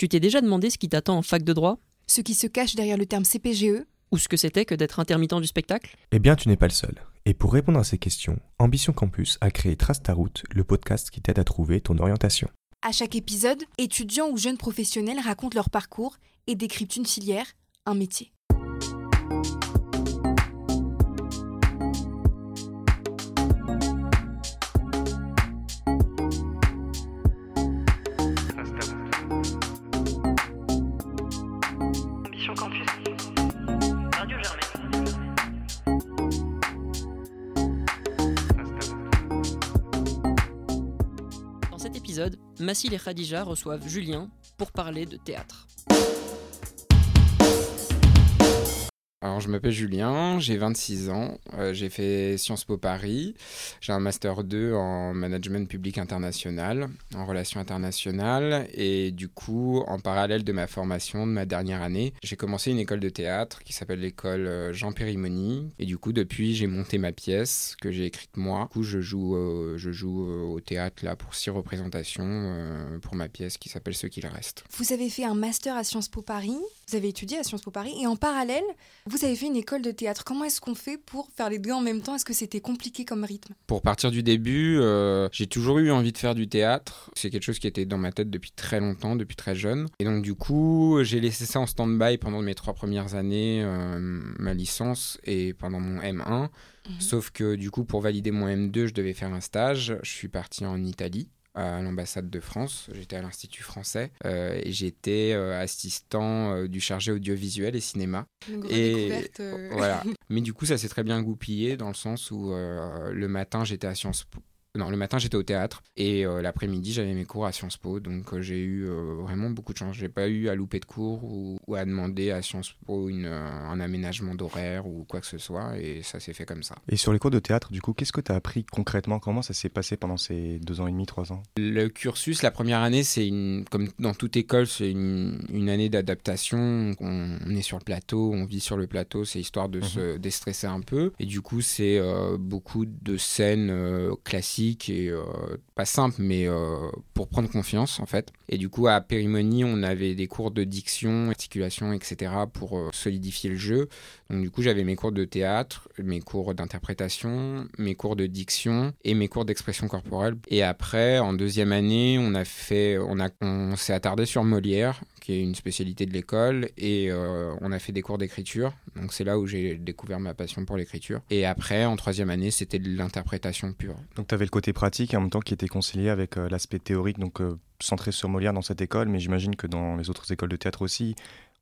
Tu t'es déjà demandé ce qui t'attend en fac de droit? Ce qui se cache derrière le terme CPGE Ou ce que c'était que d'être intermittent du spectacle? Eh bien, tu n'es pas le seul. Et pour répondre à ces questions, Ambition Campus a créé Trace ta route, le podcast qui t'aide à trouver ton orientation. À chaque épisode, étudiants ou jeunes professionnels racontent leur parcours et décryptent une filière, un métier. Épisode, Massil et Khadija reçoivent Julien pour parler de théâtre. Alors, je m'appelle Julien, j'ai 26 ans, euh, j'ai fait Sciences Po Paris, j'ai un Master 2 en Management Public International, en Relations Internationales, et du coup, en parallèle de ma formation de ma dernière année, j'ai commencé une école de théâtre qui s'appelle l'école euh, Jean Périmoni, et du coup, depuis, j'ai monté ma pièce que j'ai écrite moi. Du coup, je joue, euh, je joue au théâtre là pour six représentations pour ma pièce qui s'appelle Ce qu'il reste. Vous avez fait un master à Sciences Po Paris, vous avez étudié à Sciences Po Paris, et en parallèle, vous avez fait une école de théâtre. Comment est-ce qu'on fait pour faire les deux en même temps? Est-ce que c'était compliqué comme rythme? Pour partir du début, euh, j'ai toujours eu envie de faire du théâtre. C'est quelque chose qui était dans ma tête depuis très longtemps, depuis très jeune. Et donc du coup, j'ai laissé ça en stand-by pendant mes trois premières années, euh, ma licence et pendant mon M1. Sauf que du coup, pour valider mon M2, je devais faire un stage. Je suis parti en Italie à l'ambassade de France, j'étais à l'Institut français euh, et j'étais euh, assistant euh, du chargé audiovisuel et cinéma. Une Et découverte. voilà. Mais du coup, ça s'est très bien goupillé dans le sens où le matin, j'étais à Sciences Po. Non, le matin, j'étais au théâtre et euh, l'après-midi, j'avais mes cours à Sciences Po. Donc, euh, j'ai eu euh, vraiment beaucoup de chance. J'ai pas eu à louper de cours ou, ou à demander à Sciences Po une, un aménagement d'horaire ou quoi que ce soit. Et ça s'est fait comme ça. Et sur les cours de théâtre, du coup, qu'est-ce que tu as appris concrètement? Comment ça s'est passé pendant ces deux ans et demi, trois ans? Le cursus, la première année, c'est une, comme dans toute école, c'est une, une année d'adaptation. On, on est sur le plateau, on vit sur le plateau, c'est histoire de se déstresser un peu. Et du coup, c'est beaucoup de scènes euh, et euh, pas simples, mais euh, pour prendre confiance en fait. Et du coup, à Périmonie, on avait des cours de diction, articulation, etc. pour euh, solidifier le jeu. Donc du coup, j'avais mes cours de théâtre, mes cours d'interprétation, mes cours de diction et mes cours d'expression corporelle. Et après, en deuxième année, on a fait, on on s'est attardé sur Molière, qui est une spécialité de l'école, et euh, on a fait des cours d'écriture. Donc c'est là où j'ai découvert ma passion pour l'écriture. Et après, en troisième année, c'était de l'interprétation pure. Donc tu avais le côté pratique et en même temps qui était concilié avec euh, l'aspect théorique, donc euh, centré sur Molière dans cette école, mais j'imagine que dans les autres écoles de théâtre aussi,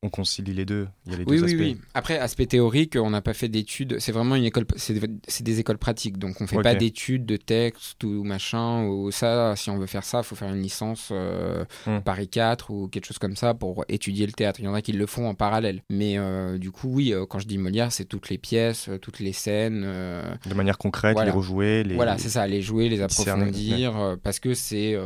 on concilie les deux. Il y a les Oui, deux oui, aspects. oui. Après, aspect théorique, on n'a pas fait d'études. C'est vraiment une école. C'est des, écoles pratiques. Donc, on fait Ok. pas d'études de texte ou machin. Ou ça, si on veut faire ça, il faut faire une licence euh, Hmm. Paris 4 ou quelque chose comme ça pour étudier le théâtre. Il y en a qui le font en parallèle. Mais euh, du coup, oui, euh, quand je dis Molière, c'est toutes les pièces, toutes les scèines. euh, De manière concrète, Voilà. les rejouer, les... voilà, c'est ça, les jouer, les approfondir, parce que c'est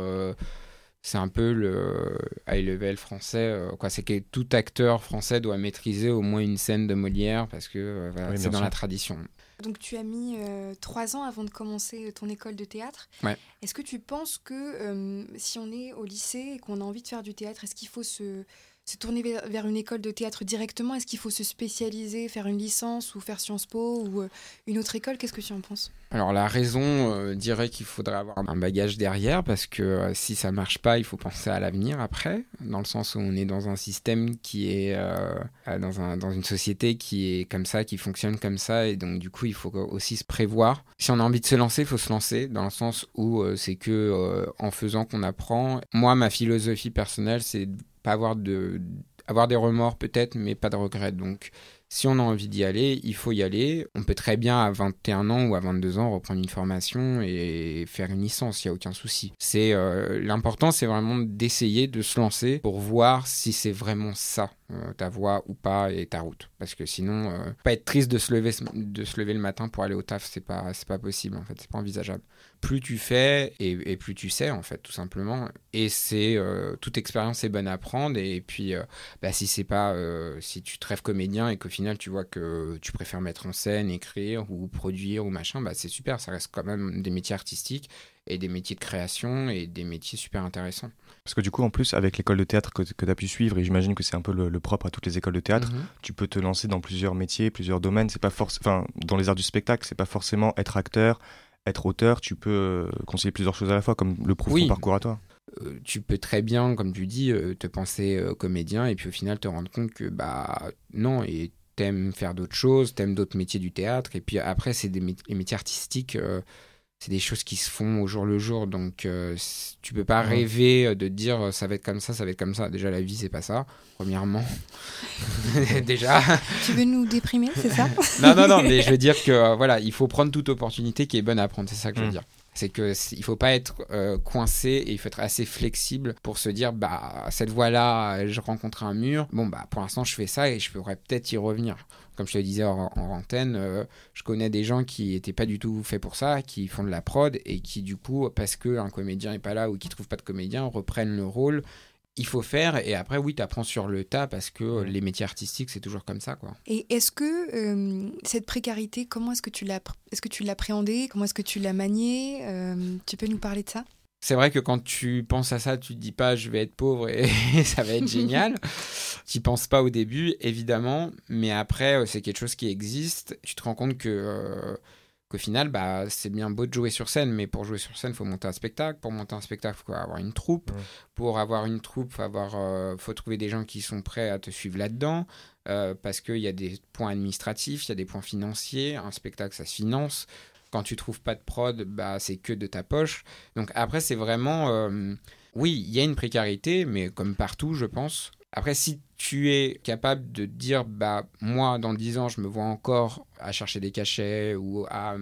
c'est un peu le high level français. euh, quoi, c'est que tout acteur français doit maîtriser au moins une scène de Molière parce que euh, voilà, Oui, c'est dans sûr. la tradition. Donc tu as mis euh, trois ans avant de commencer ton école de théâtre. Ouais. Est-ce que tu penses que euh, si on est au lycée et qu'on a envie de faire du théâtre, est-ce qu'il faut se, se tourner vers, une école de théâtre directement Est-ce qu'il faut se spécialiser, faire une licence ou faire Sciences Po ou euh, une autre école? Qu'est-ce que tu en penses? Alors la raison euh, dirait qu'il faudrait avoir un bagage derrière parce que euh, si ça marche pas, il faut penser à l'avenir après, dans le sens où on est dans un système qui est euh, dans, dans une société qui est comme ça, qui fonctionne comme ça et donc du coup il faut aussi se prévoir. Si on a envie de se lancer, il faut se lancer dans le sens où c'est que en faisant qu'on apprend. Moi, ma philosophie personnelle, c'est pas avoir de des remords peut-être, mais pas de regrets. Donc si on a envie d'y aller, il faut y aller. On peut très bien à 21 ans ou à 22 ans reprendre une formation et faire une licence, il n'y a aucun souci. C'est euh, L'important, c'est vraiment d'essayer de se lancer pour voir si c'est vraiment ça, ta voie ou pas et ta route. Parce que sinon, euh, pas être triste de se, lever, de se lever le matin pour aller au taf, c'est pas, c'est pas possible en fait, c'est pas envisageable. Plus tu fais et, et plus tu sais en fait, tout simplement. Et c'est euh, toute expérience est bonne à prendre. Et puis, euh, bah, si c'est pas, euh, si tu te rêves comédien et qu'au final tu vois que tu préfères mettre en scène, écrire ou produire ou machin, bah c'est super. Ça reste quand même des métiers artistiques et des métiers de création et des métiers super intéressants. Parce que du coup, en plus, avec l'école de théâtre que, que tu as pu suivre, et j'imagine que c'est un peu le, le propre à toutes les écoles de théâtre, Mhm. tu peux te lancer dans plusieurs métiers, plusieurs domaines. C'est pas enfin, dans les arts du spectacle, c'est pas forcément être acteur, être auteur. Tu peux euh, concilier plusieurs choses à la fois, comme le prouve Oui. ton parcours à toi. Euh, tu peux très bien, comme tu dis, euh, te penser euh, comédien et puis au final te rendre compte que bah non et t'aimes faire d'autres choses, t'aimes d'autres métiers du théâtre et puis après c'est des les métiers artistiques, c'est des choses qui se font au jour le jour donc euh, tu peux pas Ouais. rêver euh, de dire euh, ça va être comme ça, ça va être comme ça. Déjà la vie c'est pas ça, premièrement. Déjà. Tu veux nous déprimer, c'est ça? Non, non, non, mais je veux dire que euh, voilà, il faut prendre toute opportunité qui est bonne à prendre, c'est ça que je veux Mm. dire. C'est que il faut pas être euh, coincé et il faut être assez flexible pour se dire bah cette voie-là, je rencontre un mur. Bon bah pour l'instant je fais ça et je pourrais peut-être y revenir. Comme je te le disais en, en euh, je connais des gens qui étaient pas du tout faits pour ça, qui font de la prod et qui du coup parce que un comédien est pas là ou qui trouve pas de comédien reprennent le rôle. Il faut faire et après oui t'apprends sur le tas parce que euh, les métiers artistiques c'est toujours comme ça quoi. Et est-ce que euh, cette précarité, comment est-ce que tu l'as, est-ce que tu l'appréhendais? Comment est-ce que tu l'as maniée Euh, Tu peux nous parler de ça? C'est vrai que quand tu penses à ça, tu te dis pas je vais être pauvre et ça va être génial. tu penses pas au début, évidemment, mais après c'est quelque chose qui existe. Tu te rends compte que euh, qu'au final, bah c'est bien beau de jouer sur scène, mais pour jouer sur scène, il faut monter un spectacle. Pour monter un spectacle, faut avoir une troupe. Pour avoir une troupe, faut avoir, euh, faut trouver des gens qui sont prêts à te suivre là-dedans, euh, parce qu'il y a des points administratifs, il y a des points financiers. Un spectacle, ça se finance. Quand tu trouves pas de prod, bah c'est que de ta poche. Donc après, c'est vraiment. euh, oui, il y a une précarité, mais comme partout, je pense. Après, si tu es capable de dire, bah, moi, dans 10 ans, je me vois encore à chercher des cachets ou à,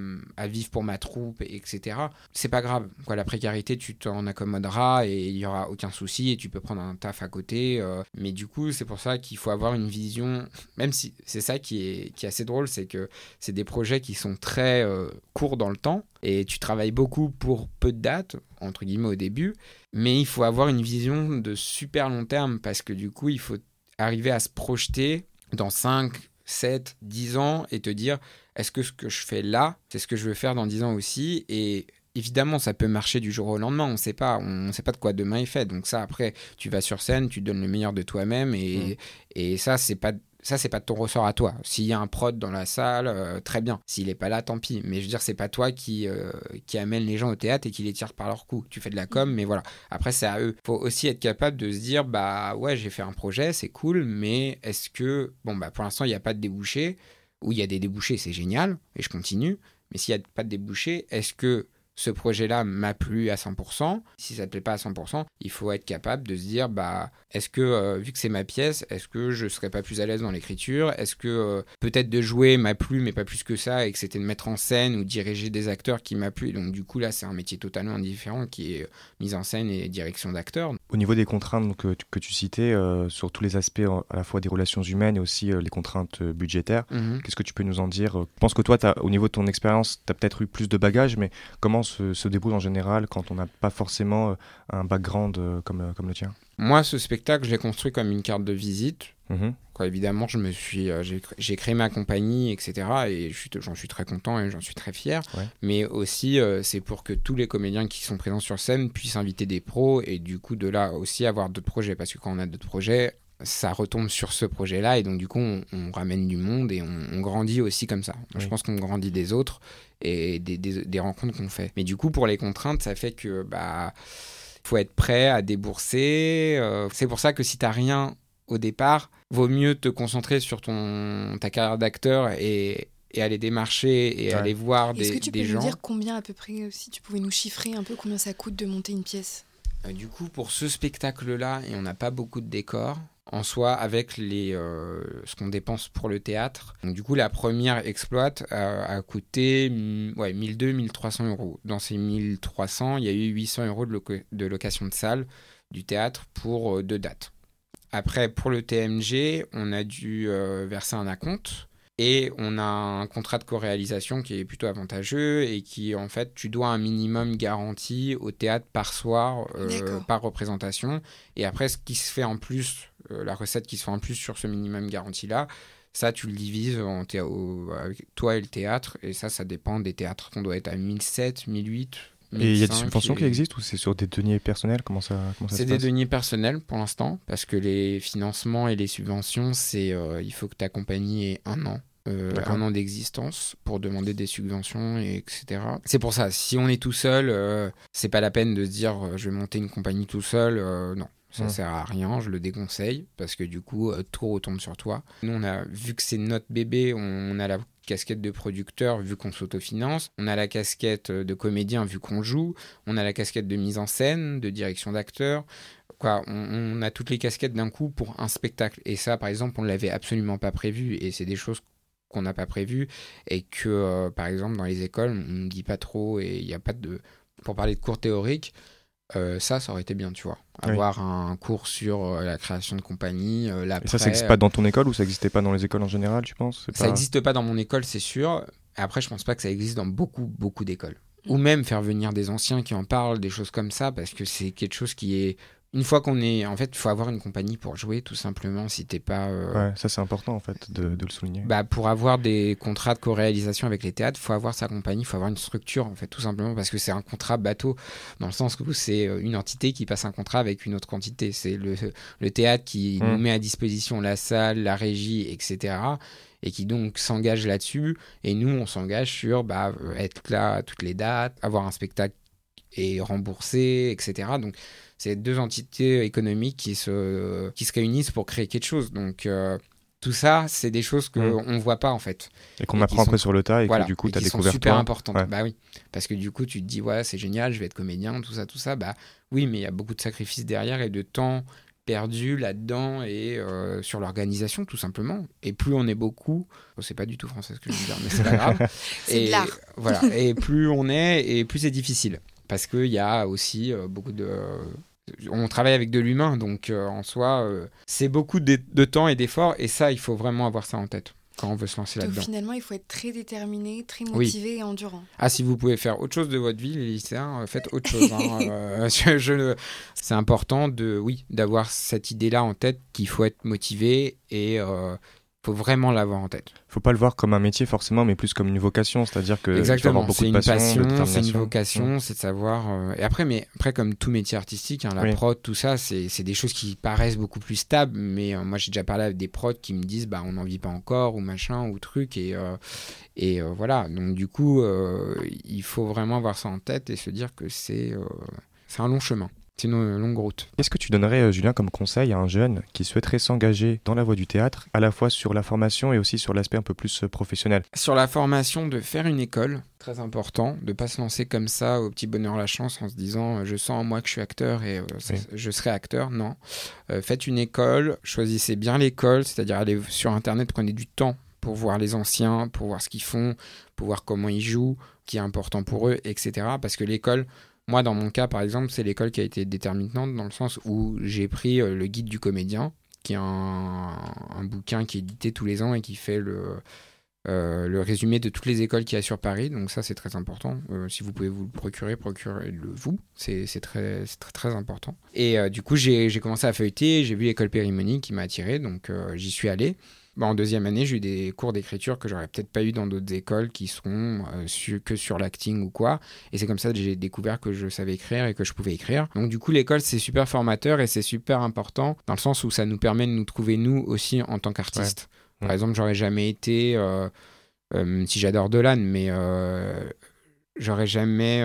vivre pour ma troupe, etc., c'est pas grave. Quoi, la précarité, tu t'en accommoderas et il y aura aucun souci et tu peux prendre un taf à côté. euh, mais du coup, c'est pour ça qu'il faut avoir une vision, même si c'est ça qui est, qui est assez drôle, c'est que c'est des projets qui sont très euh, courts dans le temps et tu travailles beaucoup pour peu de dates, entre guillemets, au début. Mais il faut avoir une vision de super long terme parce que du coup, il faut arriver à se projeter dans 5, 7, 10 ans et te dire est-ce que ce que je fais là, c'est ce que je veux faire dans 10 ans aussi? Et évidemment, ça peut marcher du jour au lendemain, on ne sait pas, on ne sait pas de quoi demain est fait. Donc ça, après, tu vas sur scène, tu donnes le meilleur de toi-même et, et ça, c'est pas ça c'est pas de ton ressort à toi. S'il y a un prod dans la salle, euh, très bien. S'il est pas là, tant pis. Mais je veux dire, c'est pas toi qui euh, qui amène les gens au théâtre et qui les tire par leur cou. Tu fais de la com, mais voilà. Après, c'est à eux. Faut aussi être capable de se dire, bah ouais, j'ai fait un projet, c'est cool, mais est-ce que bon bah pour l'instant il n'y a pas de débouché ou il y a des débouchés, c'est génial et je continue. Mais s'il n'y a pas de débouché, est-ce que ce projet-là m'a plu à 100%. Si ça ne te plaît pas à 100%, il faut être capable de se dire, bah, est-ce que, euh, vu que c'est ma pièce, est-ce que je serais pas plus à l'aise dans l'écriture? Est-ce que euh, peut-être de jouer m'a plu, mais pas plus que ça, et que c'était de mettre en scène ou diriger des acteurs qui m'a plu Donc du coup, là, c'est un métier totalement différent qui est euh, mise en scène et direction d'acteurs. Au niveau des contraintes donc, que, tu- que tu citais, euh, sur tous les aspects euh, à la fois des relations humaines et aussi euh, les contraintes euh, budgétaires, Mhm. qu'est-ce que tu peux nous en dire Je pense que toi, t'as- au niveau de ton expérience, tu as peut-être eu plus de bagages, mais comment se, se débrouille en général quand on n'a pas forcément euh, un background euh, comme, euh, comme le tien? Moi, ce spectacle, je l'ai construit comme une carte de visite. Mhm. Quoi, évidemment, je me suis, euh, j'ai, cré- j'ai créé ma compagnie, etc. Et j'en suis très content et j'en suis très fier. Ouais. Mais aussi, euh, c'est pour que tous les comédiens qui sont présents sur scène puissent inviter des pros et du coup de là aussi avoir d'autres projets. Parce que quand on a d'autres projets, ça retombe sur ce projet-là et donc du coup on, on ramène du monde et on, on grandit aussi comme ça. Je pense qu'on grandit des autres et des, des- des rencontres qu'on fait. Mais du coup pour les contraintes, ça fait que bah faut être prêt à débourser. euh, c'est pour ça que si t'as rien au départ, vaut mieux te concentrer sur ton ta carrière d'acteur et, et aller démarcher et Ouais. aller voir Est-ce des, que tu des peux gens. nous dire combien à peu près, si tu pouvais nous chiffrer un peu combien ça coûte de monter une pièce? Du coup, pour ce spectacle-là, et on n'a pas beaucoup de décors, en soi, avec les, euh, ce qu'on dépense pour le théâtre. Du coup, la première exploite euh, a coûté mm, ouais, 1200-1300 euros. Dans ces 1300, il y a eu 800 euros de, loca- de location de salle du théâtre pour euh, deux dates. Après, pour le TMG, on a dû euh, verser un acompte. Et on a un contrat de co-réalisation qui est plutôt avantageux et qui, en fait, tu dois un minimum garanti au théâtre par soir, euh, par représentation. Et après, ce qui se fait en plus, euh, la recette qui se fait en plus sur ce minimum garanti-là, ça, tu le divises en thé- au- avec toi et le théâtre. Et ça, ça dépend des théâtres. On doit être à 1007, 1008 Et il y a des subventions qui existent ou c'est sur des deniers personnels? Comment ça, comment ça C'est se des passe? deniers personnels pour l'instant, parce que les financements et les subventions, c'est euh, il faut que ta compagnie ait un an. Euh, un an d'existence pour demander des subventions et etc. C'est pour ça, si on est tout seul, euh, c'est pas la peine de se dire euh, je vais monter une compagnie tout seul. non, ça Hmm. sert à rien, je le déconseille parce que du coup tout retombe sur toi. Nous on a vu que c'est notre bébé, on, on a la casquette de producteur vu qu'on s'autofinance, on a la casquette de comédien vu qu'on joue, on a la casquette de mise en scène, de direction d'acteur. Quoi, on, on a toutes les casquettes d'un coup pour un spectacle. Et ça, par exemple, on ne l'avait absolument pas prévu. Et c'est des choses qu'on n'a pas prévues. Et que, euh, par exemple, dans les écoles, on ne dit pas trop. Et il n'y a pas de. Pour parler de cours théoriques, euh, ça, ça aurait été bien, tu vois. Oui. Avoir un cours sur euh, la création de compagnie, euh, Et l'après. ça, ça n'existe pas dans ton école ou ça n'existait pas dans les écoles en général, tu penses? Ça n'existe pas dans mon école, c'est sûr. Après, je pense pas que ça existe dans beaucoup, beaucoup d'écoles. Ou même faire venir des anciens qui en parlent, des choses comme ça, parce que c'est quelque chose qui est. Une fois qu'on est. En fait, il faut avoir une compagnie pour jouer, tout simplement, si t'es pas. euh, Ouais, ça c'est important en fait de, de le souligner. Bah, pour avoir des contrats de co-réalisation avec les théâtres, il faut avoir sa compagnie, il faut avoir une structure, en fait, tout simplement, parce que c'est un contrat bateau, dans le sens où c'est euh, une entité qui passe un contrat avec une autre quantité. C'est le, le théâtre qui Mm. nous met à disposition la salle, la régie, etc. Et qui donc s'engage là-dessus. Et nous, on s'engage sur bah, euh, être là à toutes les dates, avoir un spectacle et rembourser, etc. Donc, c'est deux entités économiques qui se, qui se réunissent pour créer quelque chose. Donc, euh, tout ça, c'est des choses qu'on Mm. ne voit pas en fait. et qu'on apprend après sur le tas et voilà. que du coup tu as découvert super toi. importantes. Ouais. Bah oui. Parce que du coup, tu te dis, ouais, c'est génial, je vais être comédien, tout ça, tout ça. Bah oui, mais il y a beaucoup de sacrifices derrière et de temps perdu là-dedans et euh, sur l'organisation, tout simplement. Et plus on est beaucoup, oh, c'est pas du tout français ce que je veux dire, mais c'est pas grave. C'est de Et l'art. Voilà. Et plus on est, et plus c'est difficile. Parce qu'il y a aussi euh, beaucoup de. On travaille avec de l'humain, donc euh, en soi, euh, c'est beaucoup de, de temps et d'efforts, et ça, il faut vraiment avoir ça en tête quand on veut se lancer là-dedans. finalement, il faut être très déterminé, très Oui. motivé et endurant. Ah, si vous pouvez faire autre chose de votre vie, les lycéens, euh, faites autre chose. hein. Euh, je- je- c'est important de, oui, d'avoir cette idée-là en tête qu'il faut être motivé et faut vraiment l'avoir en tête. Faut pas le voir comme un métier forcément, mais plus comme une vocation, c'est-à-dire que Exactement, avoir beaucoup c'est une passion, passion, c'est une vocation, c'est de savoir. euh, Et après, mais après comme tout métier artistique, hein, la Oui. prod, tout ça, c'est c'est des choses qui paraissent beaucoup plus stables. Mais euh, moi, j'ai déjà parlé avec des prods qui me disent, bah, on n'en vit pas encore ou machin ou truc et euh, et voilà. Donc du coup, il faut vraiment avoir ça en tête et se dire que c'est c'est un long chemin, c'est une longue route. Qu'est-ce que tu donnerais, euh, Julien, comme conseil à un jeune qui souhaiterait s'engager dans la voie du théâtre, à la fois sur la formation et aussi sur l'aspect un peu plus euh, professionnel? Sur la formation, de faire une école, très important, de pas se lancer comme ça au petit bonheur la chance en se disant euh, je sens en moi que je suis acteur et euh, Oui. je serai acteur. Non. Euh, faites une école, choisissez bien l'école, c'est-à-dire allez sur internet, prenez du temps pour voir les anciens, pour voir ce qu'ils font, pour voir comment ils jouent, qui est important pour eux, etc. Parce que l'école, moi dans mon cas par exemple, c'est l'école qui a été déterminante dans le sens où j'ai pris euh, le guide du comédien, qui est un, un bouquin qui est édité tous les ans et qui fait le, euh, le résumé de toutes les écoles qu'il y a sur Paris. Donc ça, c'est très important. Euh, si vous pouvez vous le procurer, procurez-le vous. C'est très, très, très important. Et du coup, j'ai commencé à feuilleter. J'ai vu l'école Périmonie qui m'a attiré. Donc j'y suis allé. Bah, en deuxième année, j'ai eu des cours d'écriture que j'aurais peut-être pas eu dans d'autres écoles qui seront euh, su- que sur l'acting ou quoi. Et c'est comme ça que j'ai découvert que je savais écrire et que je pouvais écrire. Donc du coup, l'école, c'est super formateur et c'est super important dans le sens où ça nous permet de nous trouver nous aussi en tant qu'artistes. Par Ouais. exemple, j'aurais jamais été, euh, euh, si j'adore Dolan, mais j'aurais jamais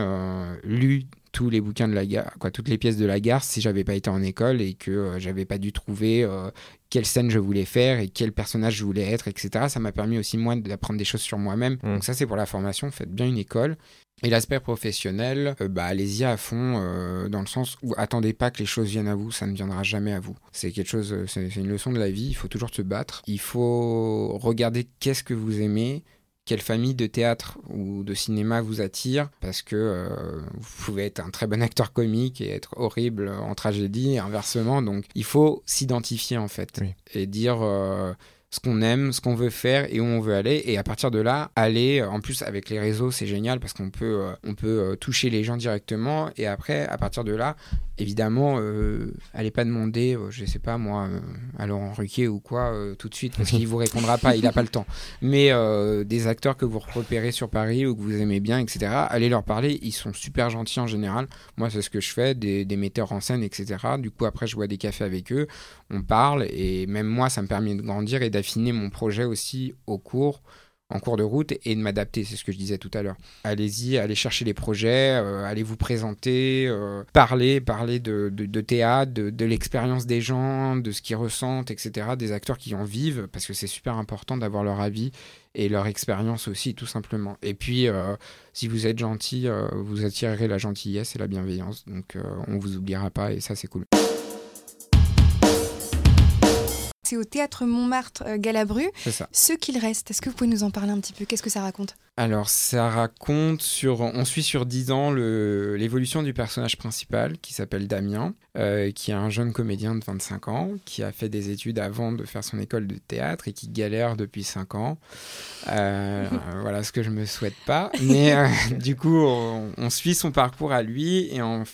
lu tous les bouquins de la gare, quoi, toutes les pièces de la gare si j'avais pas été en école et que euh, j'avais pas dû trouver euh, quelle scène je voulais faire et quel personnage je voulais être, etc. Ça m'a permis aussi moi d'apprendre des choses sur moi-même. Mm. Donc ça c'est pour la formation, faites bien une école. Et l'aspect professionnel, euh, bah allez-y à fond euh, dans le sens où attendez pas que les choses viennent à vous, ça ne viendra jamais à vous. C'est quelque chose, c'est c'est une leçon de la vie. Il faut toujours se battre. Il faut regarder qu'est-ce que vous aimez, quelle famille de théâtre ou de cinéma vous attire, parce que euh, vous pouvez être un très bon acteur comique et être horrible en tragédie et inversement. Donc il faut s'identifier en fait Oui. et dire. euh, ce qu'on aime, ce qu'on veut faire et où on veut aller. Et à partir de là, aller, en plus avec les réseaux, c'est génial parce qu'on peut, euh, on peut euh, toucher les gens directement. Et après, à partir de là, évidemment, euh, allez pas demander, euh, je sais pas moi, euh, à Laurent Ruquier ou quoi, euh, tout de suite, parce qu'il vous répondra pas, il n'a pas le temps. Mais euh, des acteurs que vous repérez sur Paris ou que vous aimez bien, etc., allez leur parler, ils sont super gentils en général. Moi, c'est ce que je fais, des, des metteurs en scène, etc. Du coup, après, je bois des cafés avec eux, on parle, et même moi, ça me permet de grandir et d'affiner mon projet aussi au cours en cours de route et de m'adapter, c'est ce que je disais tout à l'heure. Allez-y, allez chercher les projets, euh, allez vous présenter, euh, parler, parler de, de, théâtre, de, l'expérience des gens, de ce qu'ils ressentent, etc., des acteurs qui en vivent, parce que c'est super important d'avoir leur avis et leur expérience aussi, tout simplement. Et puis, euh, si vous êtes gentil, vous attirerez la gentillesse et la bienveillance, donc on vous oubliera pas et ça c'est cool. C'est au théâtre Montmartre euh, Galabru. C'est ça. Ce qu'il reste, est-ce que vous pouvez nous en parler un petit peu? Qu'est-ce que ça raconte? Alors, ça raconte sur. On suit sur 10 ans l'évolution du personnage principal qui s'appelle Damien, euh, qui est un jeune comédien de 25 ans, qui a fait des études avant de faire son école de théâtre et qui galère depuis 5 ans. Euh, voilà ce que je me souhaite pas. Mais euh, du coup, on, on suit son parcours à lui et en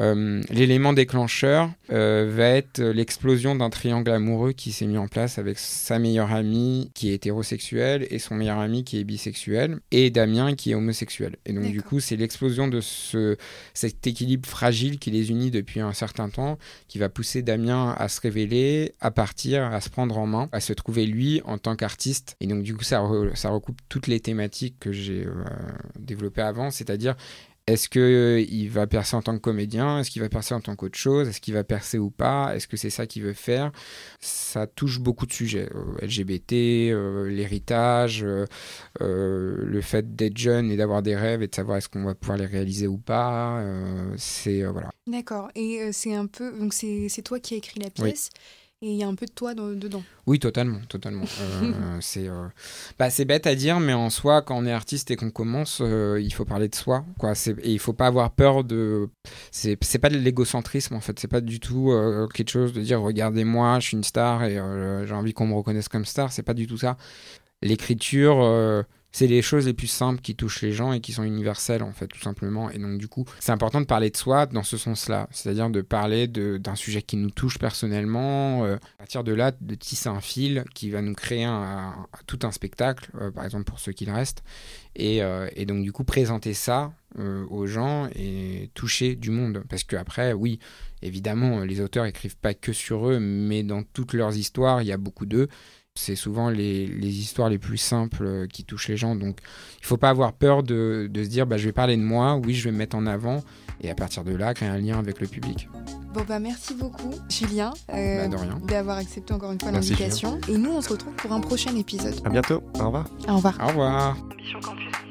euh, l'élément déclencheur euh, va être l'explosion d'un triangle amoureux qui s'est mis en place avec sa meilleure amie qui est hétérosexuelle et son meilleur ami qui est bisexuel et Damien qui est homosexuel. Et donc du coup, c'est l'explosion de ce, cet équilibre fragile qui les unit depuis un certain temps qui va pousser Damien à se révéler, à partir, à se prendre en main, à se trouver lui en tant qu'artiste. Et donc du coup, ça, re- ça recoupe toutes les thématiques que j'ai euh, développées avant, c'est-à-dire est-ce qu'il va percer en tant que comédien? Est-ce qu'il va percer en tant qu'autre chose? Est-ce qu'il va percer ou pas? Est-ce que c'est ça qu'il veut faire? Ça touche beaucoup de sujets. Euh, LGBT, euh, l'héritage, euh, euh, le fait d'être jeune et d'avoir des rêves et de savoir est-ce qu'on va pouvoir les réaliser ou pas. euh, c'est euh, voilà. D'accord. Et euh, c'est un peu. Donc, c'est c'est toi qui as écrit la pièce. Et il y a un peu de toi dans- dedans. Oui, totalement, totalement. Euh, c'est euh, bah, c'est bête à dire, mais en soi, quand on est artiste et qu'on commence, euh, il faut parler de soi, quoi. Et il faut pas avoir peur de. C'est pas de l'égocentrisme en fait. C'est pas du tout quelque chose de dire regardez-moi, je suis une star et j'ai envie qu'on me reconnaisse comme star. C'est pas du tout ça. L'écriture. C'est les choses les plus simples qui touchent les gens et qui sont universelles en fait tout simplement. Et donc du coup c'est important de parler de soi dans ce sens-là. C'est-à-dire de parler de- d'un sujet qui nous touche personnellement. Euh, à partir de là de tisser un fil qui va nous créer un, tout un spectacle euh, par exemple pour ceux qu'il reste et, euh, et donc du coup présenter ça aux gens et toucher du monde. Parce que après oui évidemment les auteurs écrivent pas que sur eux mais dans toutes leurs histoires il y a beaucoup d'eux c'est souvent les, les histoires les plus simples euh, qui touchent les gens. Donc, il faut pas avoir peur de, de se dire, bah, je vais parler de moi, oui, je vais me mettre en avant, et à partir de là, créer un lien avec le public. Bon, bah, merci beaucoup, Julien, euh, Bah, d'avoir accepté encore une fois l'invitation. Et nous, on se retrouve pour un prochain épisode. À bientôt. Au revoir. Au revoir. Au revoir. Mission Campus